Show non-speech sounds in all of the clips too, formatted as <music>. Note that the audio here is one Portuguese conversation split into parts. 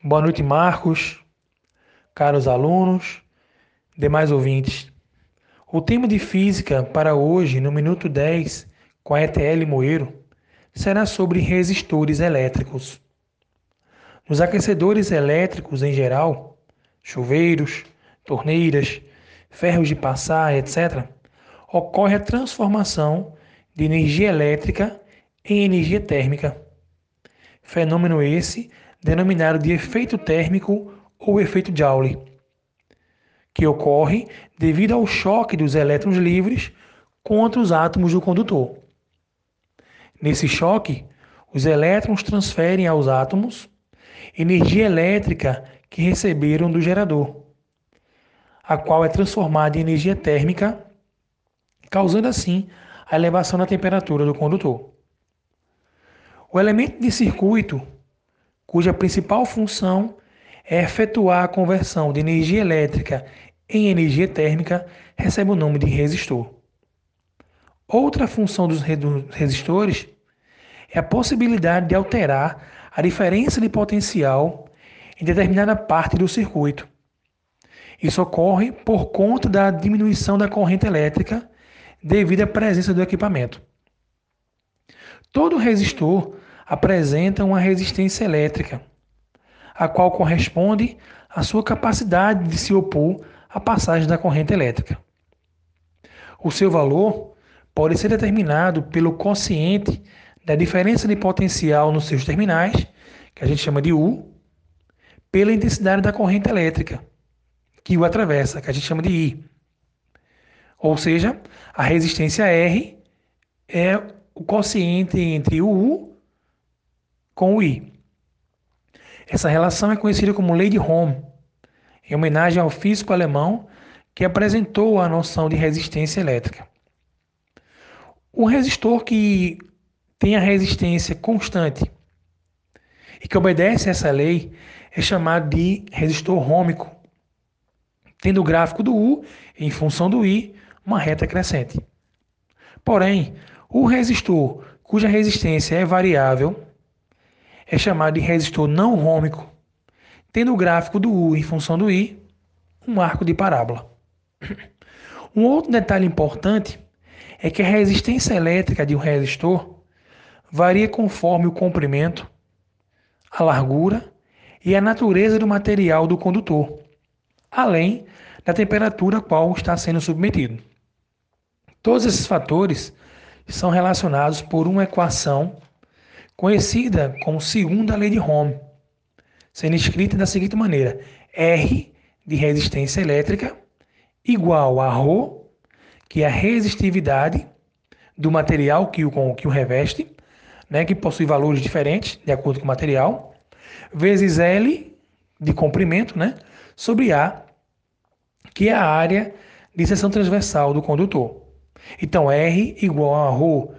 Boa noite, Marcos, caros alunos, demais ouvintes. O tema de física para hoje, no minuto 10, com a ETL Moeiro, será sobre resistores elétricos. Nos aquecedores elétricos em geral, chuveiros, torneiras, ferros de passar, etc., ocorre a transformação de energia elétrica em energia térmica. Fenômeno esse denominado de efeito térmico ou efeito Joule, que ocorre devido ao choque dos elétrons livres contra os átomos do condutor. Nesse choque, os elétrons transferem aos átomos energia elétrica que receberam do gerador, a qual é transformada em energia térmica, causando assim a elevação da temperatura do condutor. O elemento de circuito cuja principal função é efetuar a conversão de energia elétrica em energia térmica, recebe o nome de resistor. Outra função dos resistores é a possibilidade de alterar a diferença de potencial em determinada parte do circuito. Isso ocorre por conta da diminuição da corrente elétrica devido à presença do equipamento. Todo resistor apresenta uma resistência elétrica, a qual corresponde à sua capacidade de se opor à passagem da corrente elétrica. O seu valor pode ser determinado pelo quociente da diferença de potencial nos seus terminais, que a gente chama de U, pela intensidade da corrente elétrica, que o atravessa, que a gente chama de I. Ou seja, a resistência R é o quociente entre o U com o I. Essa relação é conhecida como lei de Ohm, em homenagem ao físico alemão que apresentou a noção de resistência elétrica. Um resistor que tem a resistência constante e que obedece a essa lei é chamado de resistor rômico, tendo o gráfico do U em função do I uma reta crescente. Porém, o resistor cuja resistência é variável é chamado de resistor não rômico, tendo o gráfico do U em função do I um arco de parábola. <clears throat> Um outro detalhe importante é que a resistência elétrica de um resistor varia conforme o comprimento, a largura e a natureza do material do condutor, além da temperatura a qual está sendo submetido. Todos esses fatores são relacionados por uma equação conhecida como segunda lei de Ohm, sendo escrita da seguinte maneira: R de resistência elétrica igual a ρ, que é a resistividade do material que o, que o reveste, né, que possui valores diferentes de acordo com o material, vezes L de comprimento, né, sobre A, que é a área de seção transversal do condutor. Então, R igual a ρ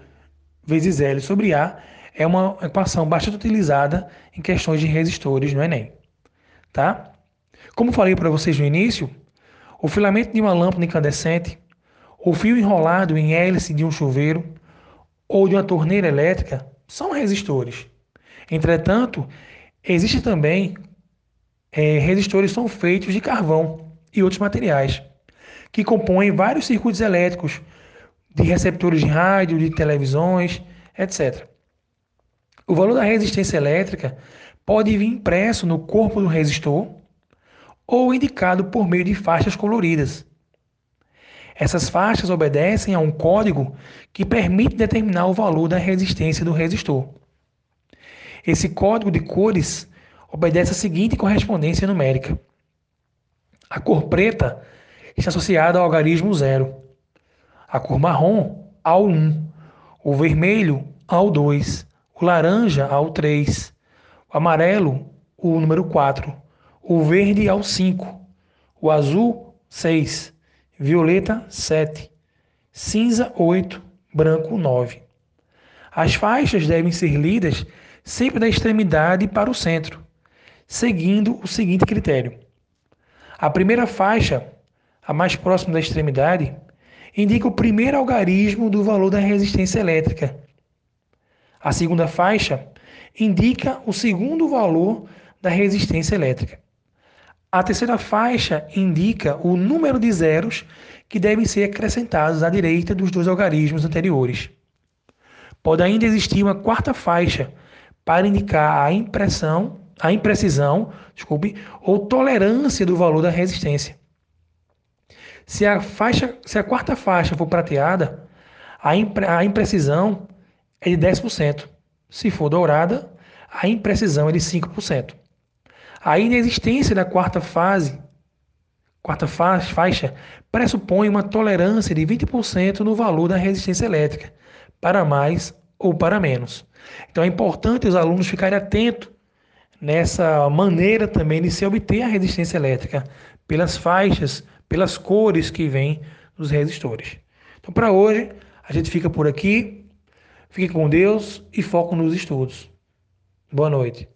vezes L sobre A é uma equação bastante utilizada em questões de resistores no Enem. Tá? Como falei para vocês no início, o filamento de uma lâmpada incandescente, o fio enrolado em hélice de um chuveiro ou de uma torneira elétrica são resistores. Entretanto, existem também é, resistores que são feitos de carvão e outros materiais, que compõem vários circuitos elétricos de receptores de rádio, de televisões, etc. O valor da resistência elétrica pode vir impresso no corpo do resistor ou indicado por meio de faixas coloridas. Essas faixas obedecem a um código que permite determinar o valor da resistência do resistor. Esse código de cores obedece a seguinte correspondência numérica. A cor preta está associada ao algarismo zero, a cor marrom ao 1, o vermelho ao 2 o laranja ao 3, o amarelo, o número 4, o verde ao 5, o azul, 6, violeta, 7, cinza, 8, branco, 9. As faixas devem ser lidas sempre da extremidade para o centro, seguindo o seguinte critério. A primeira faixa, a mais próxima da extremidade, indica o primeiro algarismo do valor da resistência elétrica, a segunda faixa indica o segundo valor da resistência elétrica. A terceira faixa indica o número de zeros que devem ser acrescentados à direita dos dois algarismos anteriores. Pode ainda existir uma quarta faixa para indicar a impressão, a imprecisão, desculpe, ou tolerância do valor da resistência. Se a faixa, se a quarta faixa for prateada, a, impre, a imprecisão é de 10%. Se for dourada, a imprecisão é de 5%. A inexistência da quarta fase, quarta faixa, pressupõe uma tolerância de 20% no valor da resistência elétrica, para mais ou para menos. Então é importante os alunos ficarem atentos nessa maneira também de se obter a resistência elétrica pelas faixas pelas cores que vêm dos resistores. Então, para hoje, a gente fica por aqui. Fique com Deus e foco nos estudos. Boa noite.